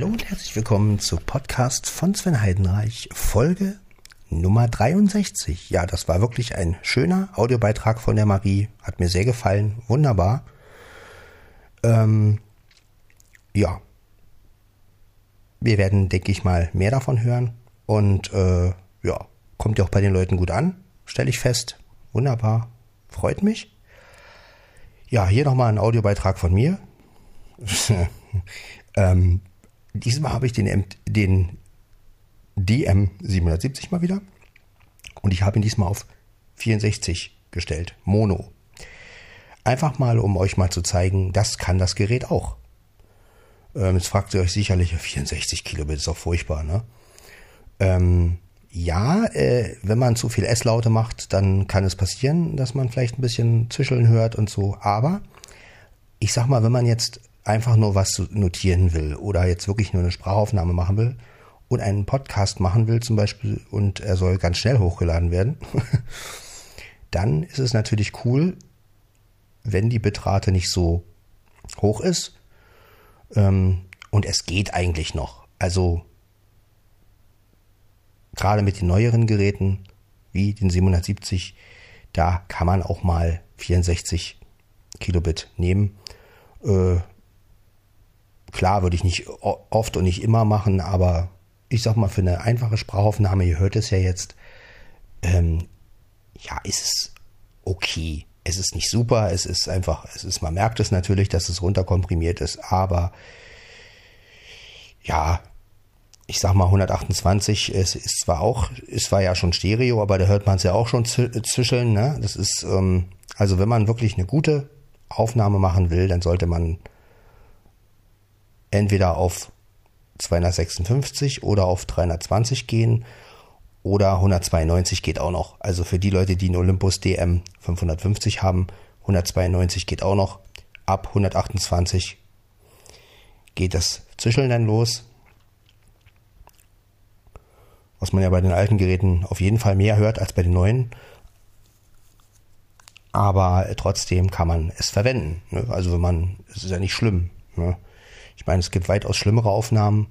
Hallo und herzlich willkommen zu Podcast von Sven Heidenreich, Folge Nummer 63. Ja, das war wirklich ein schöner Audiobeitrag von der Marie, hat mir sehr gefallen, wunderbar. Ähm, ja, wir werden, denke ich mal, mehr davon hören und äh, ja, kommt ja auch bei den Leuten gut an, stelle ich fest. Wunderbar, freut mich. Ja, hier nochmal ein Audiobeitrag von mir. ähm, Diesmal habe ich den, den DM770 mal wieder und ich habe ihn diesmal auf 64 gestellt, Mono. Einfach mal, um euch mal zu zeigen, das kann das Gerät auch. Ähm, jetzt fragt ihr euch sicherlich, 64 Kilobit ist doch furchtbar, ne? Ähm, ja, äh, wenn man zu viel S-Laute macht, dann kann es passieren, dass man vielleicht ein bisschen zischeln hört und so. Aber ich sag mal, wenn man jetzt einfach nur was notieren will oder jetzt wirklich nur eine Sprachaufnahme machen will und einen Podcast machen will zum Beispiel und er soll ganz schnell hochgeladen werden, dann ist es natürlich cool, wenn die Bitrate nicht so hoch ist. Ähm, und es geht eigentlich noch. Also gerade mit den neueren Geräten wie den 770, da kann man auch mal 64 Kilobit nehmen. Äh, Klar würde ich nicht oft und nicht immer machen, aber ich sag mal, für eine einfache Sprachaufnahme, ihr hört es ja jetzt, ähm, ja, ist es okay. Es ist nicht super, es ist einfach, es ist, man merkt es natürlich, dass es runterkomprimiert ist, aber ja, ich sag mal 128, es ist zwar auch, es war ja schon Stereo, aber da hört man es ja auch schon zischeln, ne? Das ist, ähm, also wenn man wirklich eine gute Aufnahme machen will, dann sollte man entweder auf 256 oder auf 320 gehen oder 192 geht auch noch. Also für die Leute, die einen Olympus DM 550 haben, 192 geht auch noch. Ab 128 geht das Zischeln dann los. Was man ja bei den alten Geräten auf jeden Fall mehr hört als bei den neuen. Aber trotzdem kann man es verwenden. Ne? Also wenn man, es ist ja nicht schlimm. Ne? Ich meine, es gibt weitaus schlimmere Aufnahmen.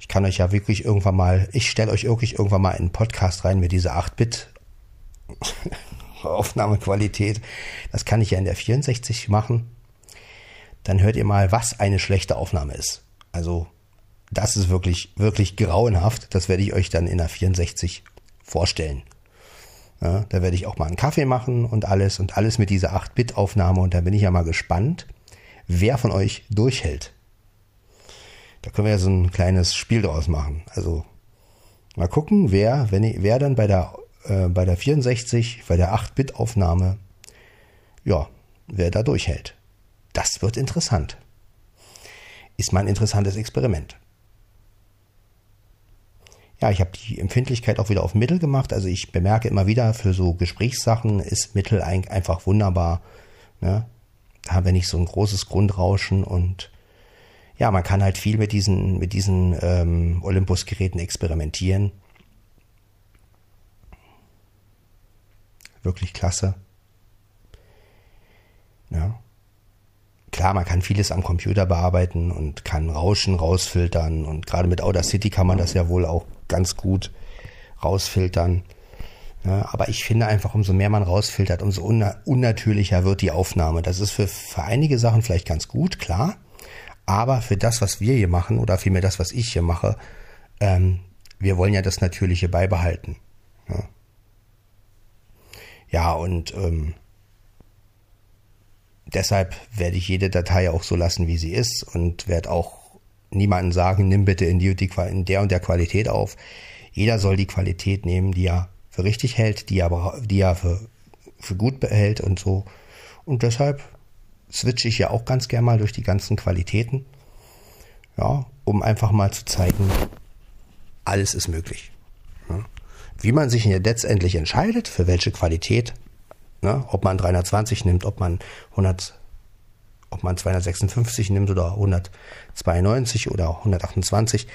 Ich kann euch ja wirklich irgendwann mal, ich stelle euch wirklich irgendwann mal in einen Podcast rein mit dieser 8-Bit Aufnahmequalität. Das kann ich ja in der 64 machen. Dann hört ihr mal, was eine schlechte Aufnahme ist. Also, das ist wirklich, wirklich grauenhaft. Das werde ich euch dann in der 64 vorstellen. Ja, da werde ich auch mal einen Kaffee machen und alles und alles mit dieser 8-Bit-Aufnahme und da bin ich ja mal gespannt, wer von euch durchhält. Da können wir ja so ein kleines Spiel draus machen. Also mal gucken, wer, wenn ich, wer dann bei der, äh, bei der 64, bei der 8-Bit-Aufnahme, ja, wer da durchhält. Das wird interessant. Ist mal ein interessantes Experiment. Ja, ich habe die Empfindlichkeit auch wieder auf Mittel gemacht. Also ich bemerke immer wieder, für so Gesprächssachen ist Mittel einfach wunderbar. Ne? Da haben wir nicht so ein großes Grundrauschen und ja, man kann halt viel mit diesen, mit diesen ähm, Olympus-Geräten experimentieren. Wirklich klasse. Ja. Klar, man kann vieles am Computer bearbeiten und kann Rauschen rausfiltern und gerade mit Audacity kann man das ja wohl auch ganz gut rausfiltern. Ja, aber ich finde einfach, umso mehr man rausfiltert, umso unnatürlicher wird die Aufnahme. Das ist für, für einige Sachen vielleicht ganz gut, klar. Aber für das, was wir hier machen, oder vielmehr das, was ich hier mache, ähm, wir wollen ja das Natürliche beibehalten. Ja, ja und ähm, deshalb werde ich jede Datei auch so lassen, wie sie ist und werde auch niemanden sagen, nimm bitte in, die, in der und der Qualität auf. Jeder soll die Qualität nehmen, die er für richtig hält, die er, die er für, für gut behält und so. Und deshalb switche ich ja auch ganz gern mal durch die ganzen Qualitäten. Ja, um einfach mal zu zeigen, alles ist möglich. Ja. Wie man sich letztendlich entscheidet, für welche Qualität, ne, ob man 320 nimmt, ob man 100, ob man 256 nimmt oder 192 oder 128,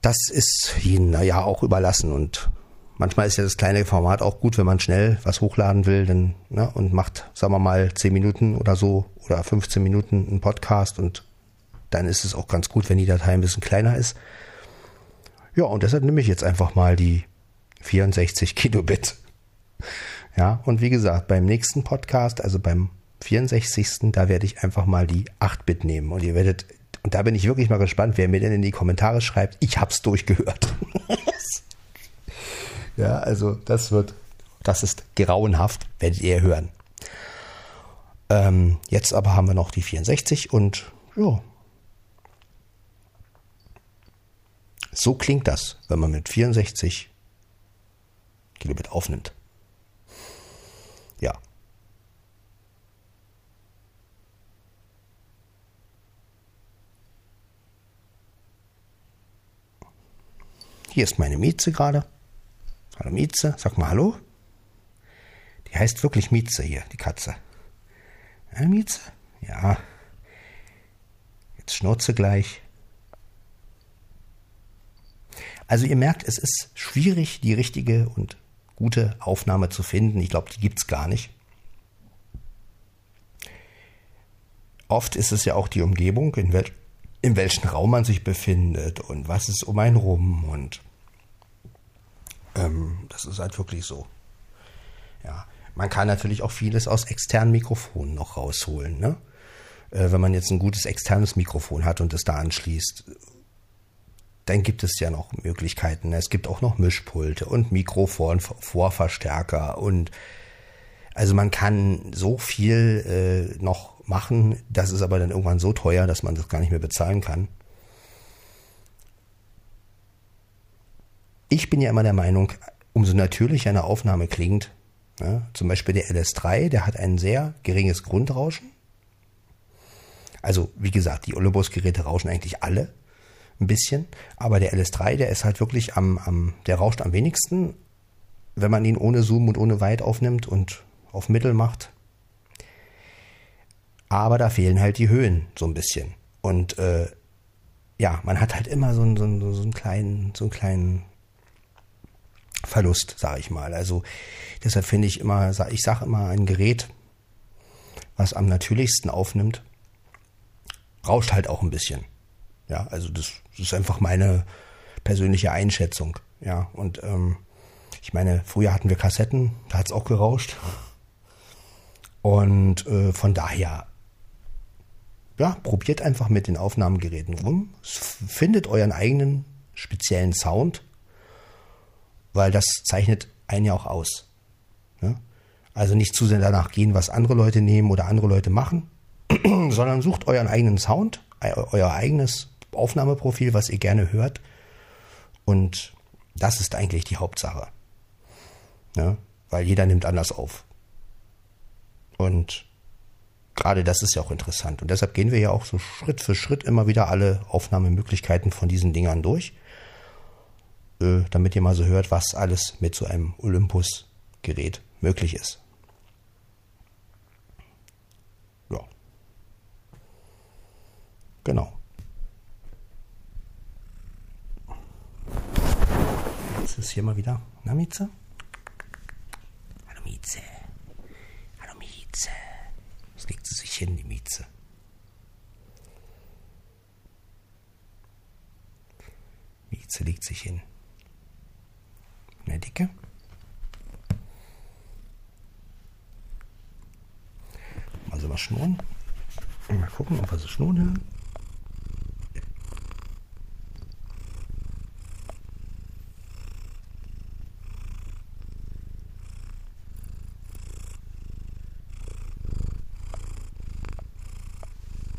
das ist ihnen ja auch überlassen und Manchmal ist ja das kleine Format auch gut, wenn man schnell was hochladen will denn, ne, und macht, sagen wir mal, 10 Minuten oder so oder 15 Minuten einen Podcast und dann ist es auch ganz gut, wenn die Datei ein bisschen kleiner ist. Ja, und deshalb nehme ich jetzt einfach mal die 64 Kilobit. Ja, und wie gesagt, beim nächsten Podcast, also beim 64. Da werde ich einfach mal die 8-Bit nehmen. Und ihr werdet, und da bin ich wirklich mal gespannt, wer mir denn in die Kommentare schreibt, ich hab's durchgehört. ja, also das wird, das ist grauenhaft, werdet ihr hören. Ähm, jetzt aber haben wir noch die 64 und ja. So klingt das, wenn man mit 64 Kilobit aufnimmt. Ja. Hier ist meine Mieze gerade. Hallo Mieze, sag mal Hallo. Die heißt wirklich Mieze hier, die Katze. Ja, Mieze? Ja. Jetzt schnurze gleich. Also ihr merkt, es ist schwierig, die richtige und gute Aufnahme zu finden. Ich glaube, die gibt es gar nicht. Oft ist es ja auch die Umgebung, in, wel in welchem Raum man sich befindet und was ist um einen rum und ähm, das ist halt wirklich so. Ja, man kann natürlich auch vieles aus externen Mikrofonen noch rausholen. Ne? Äh, wenn man jetzt ein gutes externes Mikrofon hat und es da anschließt, dann gibt es ja noch Möglichkeiten. Es gibt auch noch Mischpulte und Mikrofonvorverstärker und also man kann so viel äh, noch machen, das ist aber dann irgendwann so teuer, dass man das gar nicht mehr bezahlen kann. Ich bin ja immer der Meinung, umso natürlicher eine Aufnahme klingt, ja, zum Beispiel der LS3, der hat ein sehr geringes Grundrauschen. Also wie gesagt, die Olympus-Geräte rauschen eigentlich alle ein bisschen, aber der LS3, der ist halt wirklich am, am, der rauscht am wenigsten, wenn man ihn ohne Zoom und ohne Weit aufnimmt und auf Mittel macht. Aber da fehlen halt die Höhen so ein bisschen. Und äh, ja, man hat halt immer so, so, so einen kleinen, so einen kleinen Verlust, sage ich mal. Also deshalb finde ich immer, ich sage immer, ein Gerät, was am natürlichsten aufnimmt, rauscht halt auch ein bisschen. Ja, also das, ist einfach meine persönliche Einschätzung. Ja, und ähm, ich meine, früher hatten wir Kassetten, da hat es auch gerauscht. Und äh, von daher, ja, probiert einfach mit den Aufnahmegeräten rum, findet euren eigenen speziellen Sound, weil das zeichnet einen ja auch aus. Ja? Also nicht zu sehr danach gehen, was andere Leute nehmen oder andere Leute machen, sondern sucht euren eigenen Sound, euer eigenes Aufnahmeprofil, was ihr gerne hört. Und das ist eigentlich die Hauptsache. Ja? Weil jeder nimmt anders auf. Und gerade das ist ja auch interessant. Und deshalb gehen wir ja auch so Schritt für Schritt immer wieder alle Aufnahmemöglichkeiten von diesen Dingern durch, damit ihr mal so hört, was alles mit so einem Olympus-Gerät möglich ist. Ja. Genau. Jetzt ist hier mal wieder. Na, Mieze? Hallo, Mieze. Hallo, Mieze. Was legt sie sich hin, die Mieze? Mieze legt sich hin. In der Dicke. Mal so was schnurren. Mal gucken, ob wir so schnurren hören.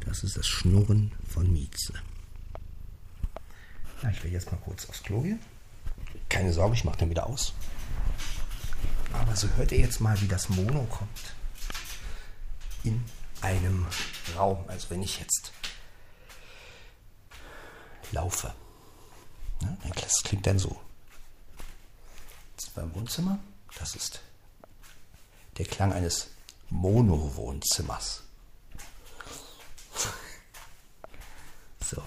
Das ist das Schnurren von Mieze. Ich will jetzt mal kurz aufs Klo gehen. Keine Sorge, ich mache den wieder aus. Aber so hört ihr jetzt mal, wie das Mono kommt. In einem Raum. Also wenn ich jetzt laufe. Ja, das klingt dann so. Jetzt beim Wohnzimmer. Das ist der Klang eines Mono-Wohnzimmers. So.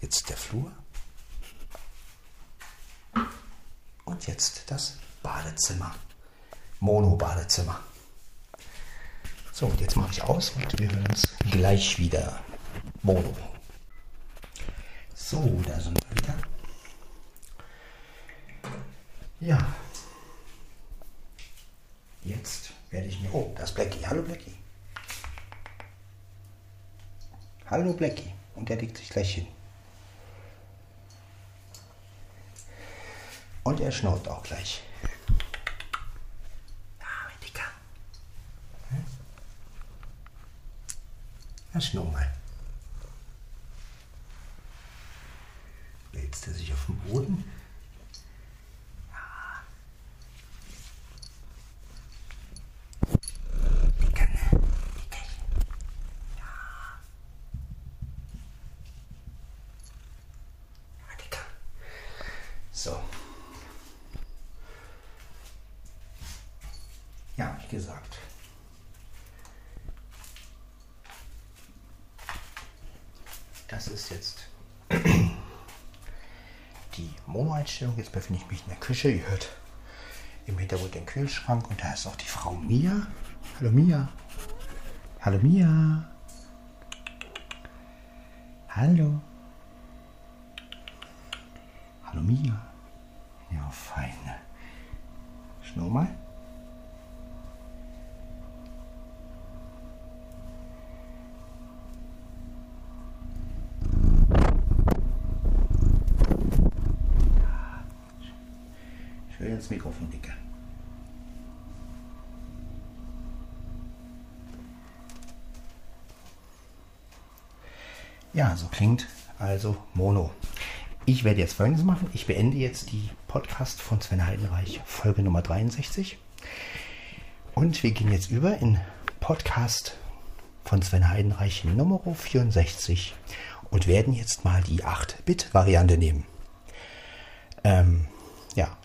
Jetzt der Flur. Jetzt das Badezimmer. Mono-Badezimmer. So, und jetzt mache ich aus und wir hören uns gleich wieder. Mono. So, da sind wir wieder. Ja. Jetzt werde ich mir. Oh, das ist Blackie. Hallo Blackie. Hallo Blackie. Und er legt sich gleich hin. Und er schnauzt auch gleich. Ja, mein Dicker. Hm? Ja, schnau mal. Wälzt er sich auf den Boden? So. Ja, wie gesagt. Das ist jetzt die Mono-Einstellung. Jetzt befinde ich mich in der Küche. Ihr hört im Hintergrund den Kühlschrank und da ist auch die Frau Mia. Hallo Mia. Hallo Mia. Hallo. Hallo Mia. Ja, fein. Schnau mal. Ins Mikrofon, Dicke. Ja, so klingt also Mono. Ich werde jetzt folgendes machen. Ich beende jetzt die Podcast von Sven Heidenreich, Folge Nummer 63. Und wir gehen jetzt über in Podcast von Sven Heidenreich Nummer 64 und werden jetzt mal die 8-Bit-Variante nehmen. Ähm,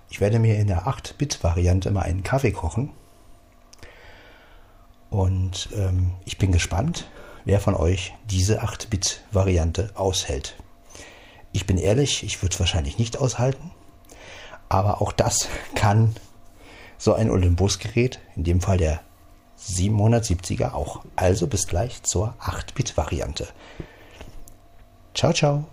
ich werde mir in der 8-Bit-Variante mal einen Kaffee kochen. Und ähm, ich bin gespannt, wer von euch diese 8-Bit-Variante aushält. Ich bin ehrlich, ich würde es wahrscheinlich nicht aushalten. Aber auch das kann so ein Olympus-Gerät, in dem Fall der 770er auch. Also bis gleich zur 8-Bit-Variante. Ciao, ciao.